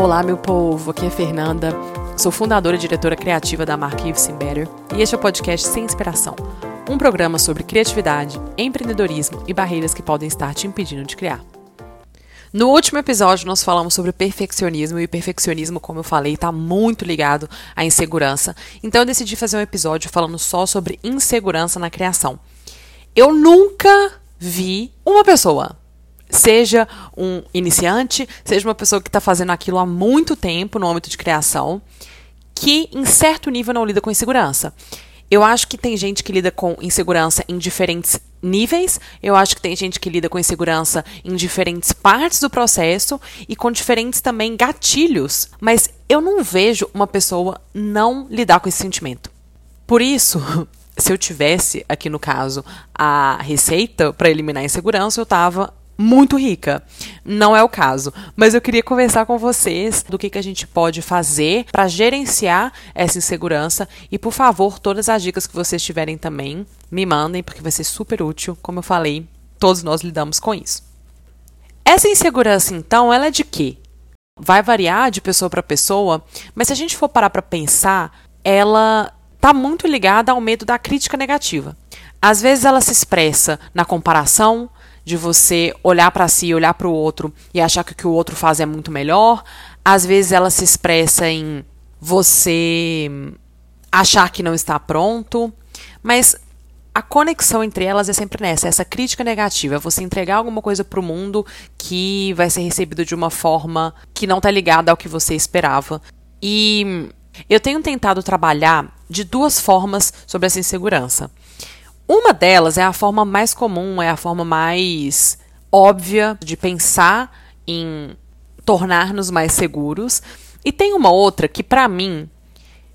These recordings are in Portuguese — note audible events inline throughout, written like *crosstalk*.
Olá, meu povo, aqui é Fernanda. Sou fundadora e diretora criativa da marca Yves Better e este é o podcast Sem Inspiração, um programa sobre criatividade, empreendedorismo e barreiras que podem estar te impedindo de criar. No último episódio, nós falamos sobre perfeccionismo, e o perfeccionismo, como eu falei, está muito ligado à insegurança. Então, eu decidi fazer um episódio falando só sobre insegurança na criação. Eu nunca vi uma pessoa, seja um iniciante, seja uma pessoa que está fazendo aquilo há muito tempo no âmbito de criação, que em certo nível não lida com insegurança. Eu acho que tem gente que lida com insegurança em diferentes níveis. Eu acho que tem gente que lida com insegurança em diferentes partes do processo e com diferentes também gatilhos. Mas eu não vejo uma pessoa não lidar com esse sentimento. Por isso, *laughs* se eu tivesse aqui no caso a receita para eliminar a insegurança, eu tava muito rica. Não é o caso, mas eu queria conversar com vocês do que, que a gente pode fazer para gerenciar essa insegurança e, por favor, todas as dicas que vocês tiverem também, me mandem, porque vai ser super útil. Como eu falei, todos nós lidamos com isso. Essa insegurança, então, ela é de quê? Vai variar de pessoa para pessoa, mas se a gente for parar para pensar, ela está muito ligada ao medo da crítica negativa. Às vezes ela se expressa na comparação, de você olhar para si, olhar para o outro e achar que o que o outro faz é muito melhor. Às vezes ela se expressa em você achar que não está pronto, mas a conexão entre elas é sempre nessa, essa crítica negativa, é você entregar alguma coisa para o mundo que vai ser recebido de uma forma que não está ligada ao que você esperava. E eu tenho tentado trabalhar de duas formas sobre essa insegurança. Uma delas é a forma mais comum, é a forma mais óbvia de pensar em tornar-nos mais seguros. E tem uma outra que, para mim,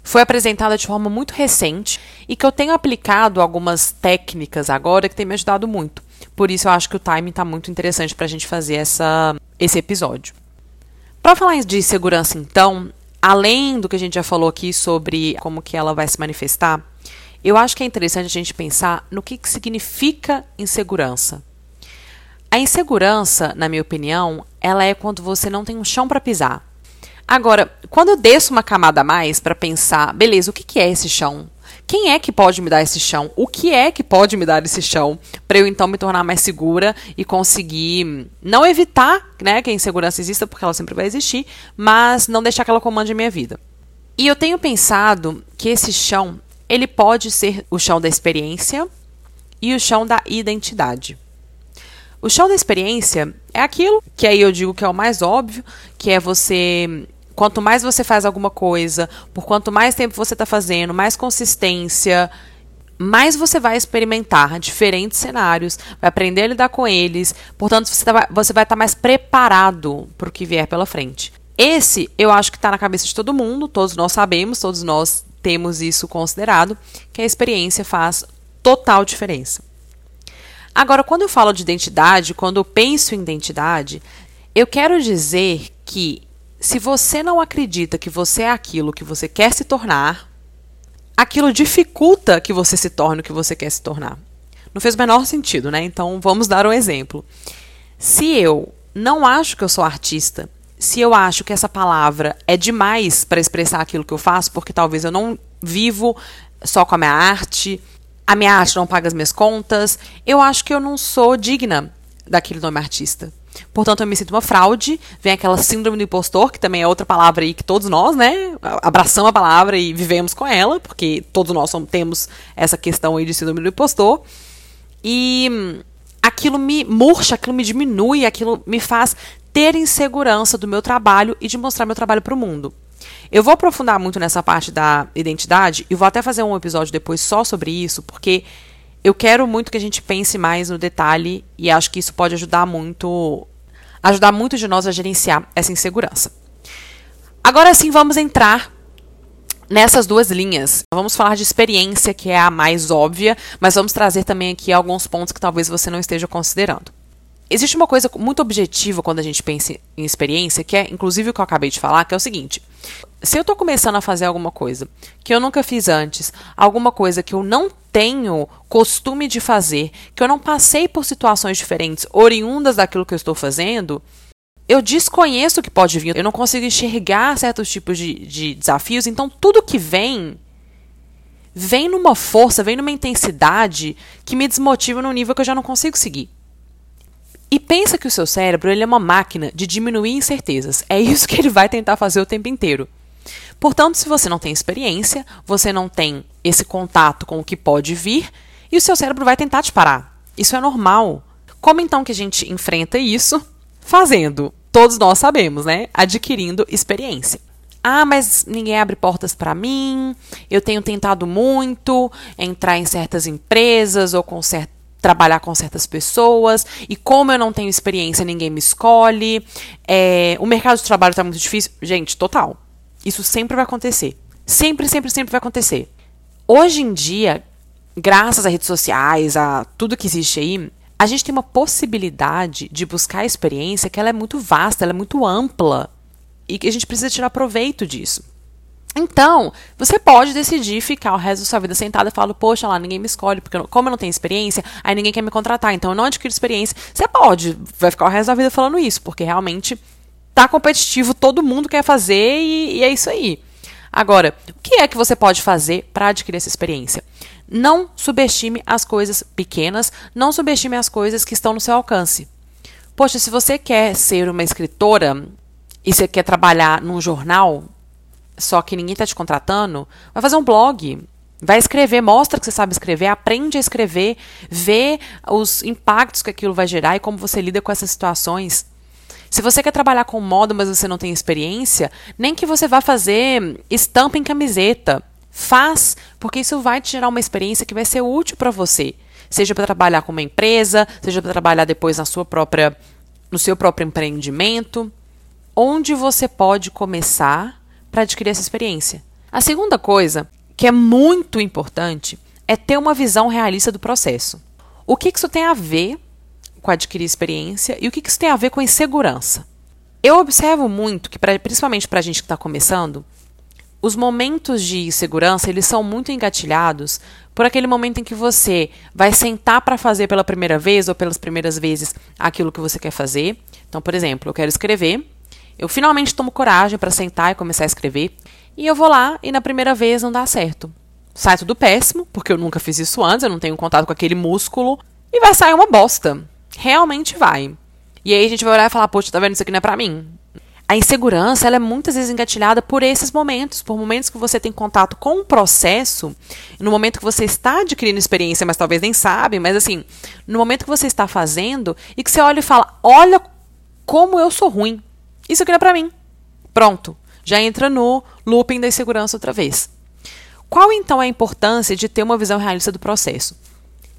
foi apresentada de forma muito recente e que eu tenho aplicado algumas técnicas agora que tem me ajudado muito. Por isso eu acho que o timing está muito interessante para a gente fazer essa, esse episódio. Para falar de segurança, então, além do que a gente já falou aqui sobre como que ela vai se manifestar, eu acho que é interessante a gente pensar no que, que significa insegurança. A insegurança, na minha opinião, ela é quando você não tem um chão para pisar. Agora, quando eu desço uma camada a mais para pensar, beleza, o que, que é esse chão? Quem é que pode me dar esse chão? O que é que pode me dar esse chão para eu então me tornar mais segura e conseguir não evitar, né, que a insegurança exista porque ela sempre vai existir, mas não deixar que ela comande a minha vida. E eu tenho pensado que esse chão ele pode ser o chão da experiência e o chão da identidade. O chão da experiência é aquilo que aí eu digo que é o mais óbvio, que é você quanto mais você faz alguma coisa, por quanto mais tempo você está fazendo, mais consistência, mais você vai experimentar diferentes cenários, vai aprender a lidar com eles, portanto você, tá, você vai estar tá mais preparado para o que vier pela frente. Esse eu acho que está na cabeça de todo mundo, todos nós sabemos, todos nós temos isso considerado, que a experiência faz total diferença. Agora, quando eu falo de identidade, quando eu penso em identidade, eu quero dizer que se você não acredita que você é aquilo que você quer se tornar, aquilo dificulta que você se torne o que você quer se tornar. Não fez o menor sentido, né? Então vamos dar um exemplo. Se eu não acho que eu sou artista se eu acho que essa palavra é demais para expressar aquilo que eu faço, porque talvez eu não vivo só com a minha arte, a minha arte não paga as minhas contas, eu acho que eu não sou digna daquele nome artista. Portanto, eu me sinto uma fraude, vem aquela síndrome do impostor, que também é outra palavra aí que todos nós, né, abraçamos a palavra e vivemos com ela, porque todos nós temos essa questão aí de síndrome do impostor. E hum, aquilo me murcha, aquilo me diminui, aquilo me faz ter insegurança do meu trabalho e de mostrar meu trabalho para o mundo. Eu vou aprofundar muito nessa parte da identidade e vou até fazer um episódio depois só sobre isso, porque eu quero muito que a gente pense mais no detalhe e acho que isso pode ajudar muito ajudar muito de nós a gerenciar essa insegurança. Agora sim, vamos entrar nessas duas linhas. Vamos falar de experiência, que é a mais óbvia, mas vamos trazer também aqui alguns pontos que talvez você não esteja considerando. Existe uma coisa muito objetiva quando a gente pensa em experiência, que é inclusive o que eu acabei de falar, que é o seguinte: se eu estou começando a fazer alguma coisa que eu nunca fiz antes, alguma coisa que eu não tenho costume de fazer, que eu não passei por situações diferentes oriundas daquilo que eu estou fazendo, eu desconheço o que pode vir, eu não consigo enxergar certos tipos de, de desafios, então tudo que vem vem numa força, vem numa intensidade que me desmotiva num nível que eu já não consigo seguir. E pensa que o seu cérebro ele é uma máquina de diminuir incertezas. É isso que ele vai tentar fazer o tempo inteiro. Portanto, se você não tem experiência, você não tem esse contato com o que pode vir, e o seu cérebro vai tentar te parar. Isso é normal. Como então que a gente enfrenta isso? Fazendo. Todos nós sabemos, né? Adquirindo experiência. Ah, mas ninguém abre portas para mim. Eu tenho tentado muito entrar em certas empresas ou com cert... trabalhar com certas pessoas. E como eu não tenho experiência, ninguém me escolhe. É... O mercado de trabalho está muito difícil. Gente, total. Isso sempre vai acontecer. Sempre, sempre, sempre vai acontecer. Hoje em dia, graças às redes sociais, a tudo que existe aí, a gente tem uma possibilidade de buscar a experiência que ela é muito vasta, ela é muito ampla e que a gente precisa tirar proveito disso. Então, você pode decidir ficar o resto da sua vida sentada e falar, poxa, lá, ninguém me escolhe, porque eu, como eu não tenho experiência, aí ninguém quer me contratar, então eu não adquiro experiência. Você pode, vai ficar o resto da vida falando isso, porque realmente tá competitivo, todo mundo quer fazer e, e é isso aí. Agora, o que é que você pode fazer para adquirir essa experiência? Não subestime as coisas pequenas, não subestime as coisas que estão no seu alcance. Poxa, se você quer ser uma escritora e você quer trabalhar num jornal, só que ninguém está te contratando, vai fazer um blog. Vai escrever, mostra que você sabe escrever, aprende a escrever, vê os impactos que aquilo vai gerar e como você lida com essas situações. Se você quer trabalhar com moda, mas você não tem experiência, nem que você vá fazer estampa em camiseta. Faz, porque isso vai te gerar uma experiência que vai ser útil para você. Seja para trabalhar com uma empresa, seja para trabalhar depois na sua própria no seu próprio empreendimento. Onde você pode começar para adquirir essa experiência? A segunda coisa, que é muito importante, é ter uma visão realista do processo. O que isso tem a ver com adquirir experiência e o que isso tem a ver com insegurança? Eu observo muito que, pra, principalmente para a gente que está começando, os momentos de insegurança, eles são muito engatilhados por aquele momento em que você vai sentar para fazer pela primeira vez ou pelas primeiras vezes aquilo que você quer fazer. Então, por exemplo, eu quero escrever, eu finalmente tomo coragem para sentar e começar a escrever, e eu vou lá e na primeira vez não dá certo. Sai tudo péssimo, porque eu nunca fiz isso antes, eu não tenho contato com aquele músculo, e vai sair uma bosta. Realmente vai. E aí a gente vai olhar e falar, poxa, tá vendo isso aqui não é pra mim? A insegurança ela é muitas vezes engatilhada por esses momentos, por momentos que você tem contato com o processo, no momento que você está adquirindo experiência, mas talvez nem sabe, mas assim, no momento que você está fazendo e que você olha e fala: Olha como eu sou ruim. Isso aqui não é para mim. Pronto. Já entra no looping da insegurança outra vez. Qual então é a importância de ter uma visão realista do processo?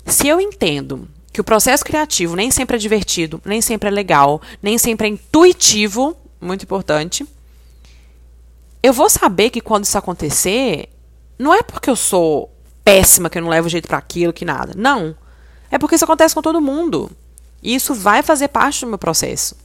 Se eu entendo que o processo criativo nem sempre é divertido, nem sempre é legal, nem sempre é intuitivo, muito importante. Eu vou saber que quando isso acontecer, não é porque eu sou péssima, que eu não levo jeito para aquilo, que nada. Não. É porque isso acontece com todo mundo. E isso vai fazer parte do meu processo.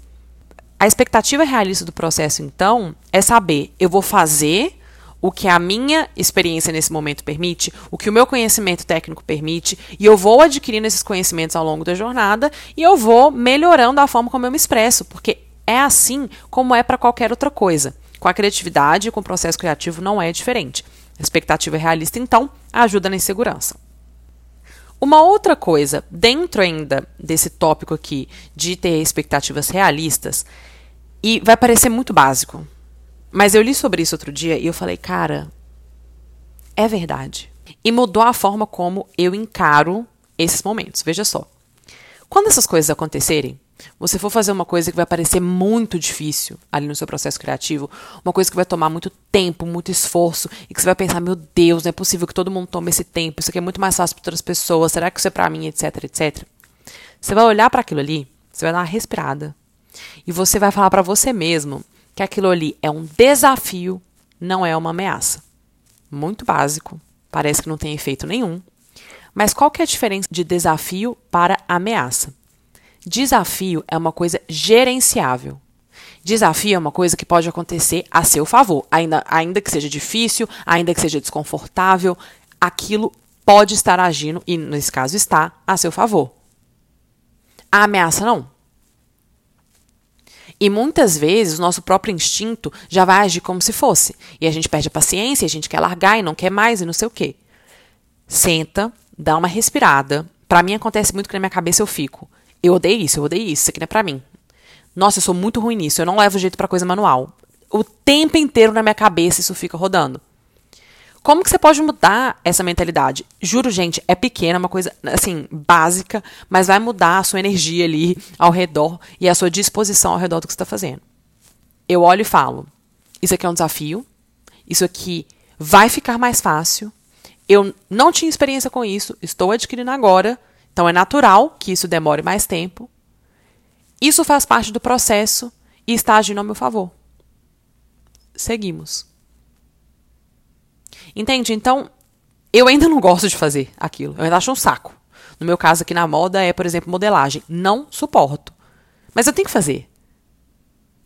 A expectativa realista do processo, então, é saber: eu vou fazer o que a minha experiência nesse momento permite, o que o meu conhecimento técnico permite, e eu vou adquirindo esses conhecimentos ao longo da jornada e eu vou melhorando a forma como eu me expresso, porque é assim como é para qualquer outra coisa. Com a criatividade e com o processo criativo não é diferente. A expectativa realista, então, ajuda na insegurança. Uma outra coisa, dentro ainda desse tópico aqui de ter expectativas realistas, e vai parecer muito básico, mas eu li sobre isso outro dia e eu falei, cara, é verdade. E mudou a forma como eu encaro esses momentos. Veja só. Quando essas coisas acontecerem, você for fazer uma coisa que vai parecer muito difícil ali no seu processo criativo, uma coisa que vai tomar muito tempo, muito esforço, e que você vai pensar, meu Deus, não é possível que todo mundo tome esse tempo, isso aqui é muito mais fácil para outras pessoas, será que isso é para mim, etc, etc. Você vai olhar para aquilo ali, você vai dar uma respirada, e você vai falar para você mesmo que aquilo ali é um desafio, não é uma ameaça. Muito básico, parece que não tem efeito nenhum. Mas qual que é a diferença de desafio para ameaça? Desafio é uma coisa gerenciável. Desafio é uma coisa que pode acontecer a seu favor, ainda, ainda que seja difícil, ainda que seja desconfortável, aquilo pode estar agindo, e nesse caso está, a seu favor. A ameaça não. E muitas vezes o nosso próprio instinto já vai agir como se fosse. E a gente perde a paciência, a gente quer largar e não quer mais e não sei o quê. Senta, dá uma respirada. Para mim acontece muito que na minha cabeça eu fico. Eu odeio isso, eu odeio isso, isso aqui não é pra mim. Nossa, eu sou muito ruim nisso, eu não levo jeito para coisa manual. O tempo inteiro na minha cabeça isso fica rodando. Como que você pode mudar essa mentalidade? Juro, gente, é pequena, uma coisa assim, básica, mas vai mudar a sua energia ali ao redor e a sua disposição ao redor do que você está fazendo. Eu olho e falo: isso aqui é um desafio, isso aqui vai ficar mais fácil. Eu não tinha experiência com isso, estou adquirindo agora, então é natural que isso demore mais tempo. Isso faz parte do processo e está agindo ao meu favor. Seguimos. Entende? Então, eu ainda não *laughs* gosto de fazer aquilo. Eu ainda acho um saco. No meu caso aqui na moda é, por exemplo, modelagem. Não suporto. Mas eu tenho que fazer.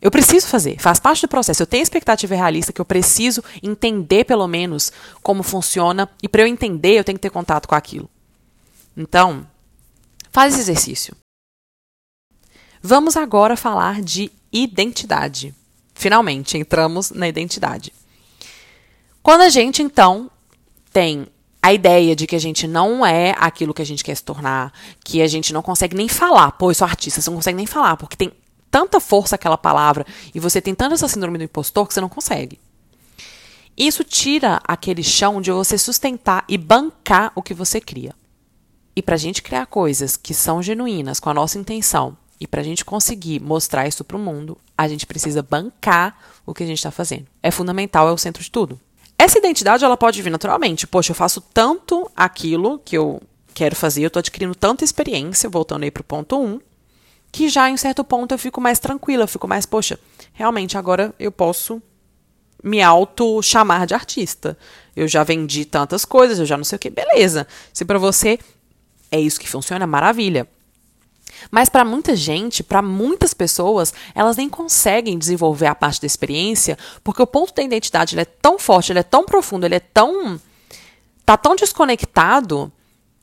Eu preciso fazer, faz parte do processo. Eu tenho expectativa realista que eu preciso entender pelo menos como funciona e para eu entender eu tenho que ter contato com aquilo. Então, faz esse exercício. Vamos agora falar de identidade. Finalmente entramos na identidade. Quando a gente, então, tem a ideia de que a gente não é aquilo que a gente quer se tornar, que a gente não consegue nem falar, pô, eu sou artista, você não consegue nem falar, porque tem tanta força aquela palavra e você tem tanta essa síndrome do impostor que você não consegue. Isso tira aquele chão de você sustentar e bancar o que você cria. E para a gente criar coisas que são genuínas, com a nossa intenção, e para a gente conseguir mostrar isso para o mundo, a gente precisa bancar o que a gente está fazendo. É fundamental, é o centro de tudo. Essa identidade ela pode vir naturalmente. Poxa, eu faço tanto aquilo que eu quero fazer, eu estou adquirindo tanta experiência, voltando aí para o ponto 1, um, que já em certo ponto eu fico mais tranquila, eu fico mais, poxa, realmente agora eu posso me auto chamar de artista. Eu já vendi tantas coisas, eu já não sei o que, beleza. Se para você é isso que funciona, maravilha. Mas para muita gente, para muitas pessoas, elas nem conseguem desenvolver a parte da experiência, porque o ponto da identidade é tão forte, ele é tão profundo, ele é tão tá tão desconectado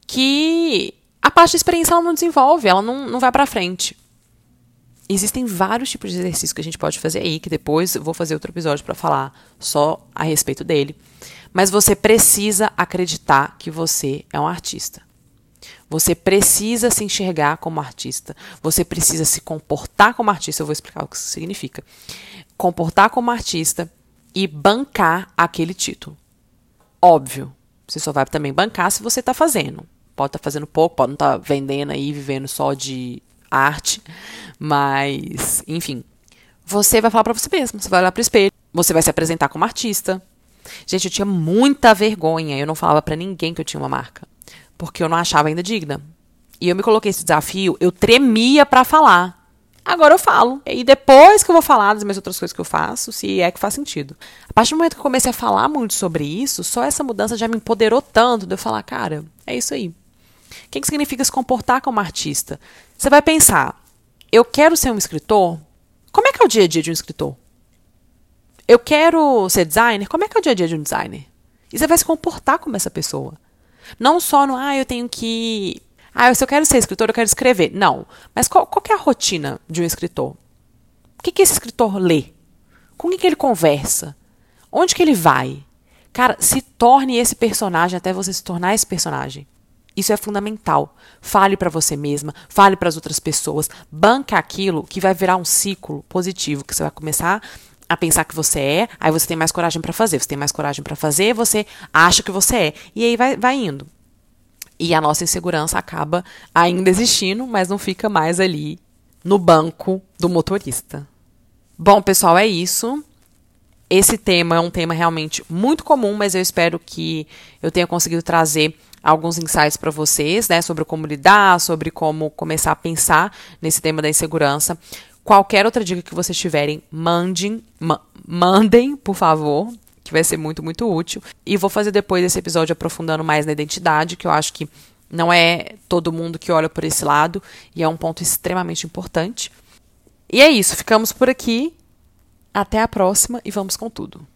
que a parte da experiência ela não desenvolve, ela não, não vai para frente. Existem vários tipos de exercícios que a gente pode fazer aí, que depois vou fazer outro episódio para falar só a respeito dele. Mas você precisa acreditar que você é um artista. Você precisa se enxergar como artista. Você precisa se comportar como artista. Eu vou explicar o que isso significa. Comportar como artista e bancar aquele título. Óbvio, você só vai também bancar se você está fazendo. Pode estar tá fazendo pouco, pode não estar tá vendendo aí, vivendo só de arte, mas, enfim. Você vai falar para você mesmo, você vai olhar para o espelho, você vai se apresentar como artista. Gente, eu tinha muita vergonha, eu não falava para ninguém que eu tinha uma marca porque eu não achava ainda digna. E eu me coloquei esse desafio, eu tremia para falar. Agora eu falo. E depois que eu vou falar das minhas outras coisas que eu faço, se é que faz sentido. A partir do momento que eu comecei a falar muito sobre isso, só essa mudança já me empoderou tanto de eu falar, cara, é isso aí. O que, que significa se comportar como artista? Você vai pensar, eu quero ser um escritor? Como é que é o dia a dia de um escritor? Eu quero ser designer? Como é que é o dia a dia de um designer? E você vai se comportar como essa pessoa. Não só no, ah, eu tenho que. Ah, se eu quero ser escritor, eu quero escrever. Não. Mas qual, qual é a rotina de um escritor? O que, que esse escritor lê? Com quem que ele conversa? Onde que ele vai? Cara, se torne esse personagem até você se tornar esse personagem. Isso é fundamental. Fale para você mesma, fale para as outras pessoas, banca aquilo que vai virar um ciclo positivo, que você vai começar a pensar que você é, aí você tem mais coragem para fazer, você tem mais coragem para fazer, você acha que você é, e aí vai, vai indo. E a nossa insegurança acaba ainda existindo, mas não fica mais ali no banco do motorista. Bom, pessoal, é isso. Esse tema é um tema realmente muito comum, mas eu espero que eu tenha conseguido trazer alguns insights para vocês, né, sobre como lidar, sobre como começar a pensar nesse tema da insegurança. Qualquer outra dica que vocês tiverem, mandem, ma mandem, por favor, que vai ser muito, muito útil. E vou fazer depois esse episódio aprofundando mais na identidade, que eu acho que não é todo mundo que olha por esse lado e é um ponto extremamente importante. E é isso, ficamos por aqui. Até a próxima e vamos com tudo.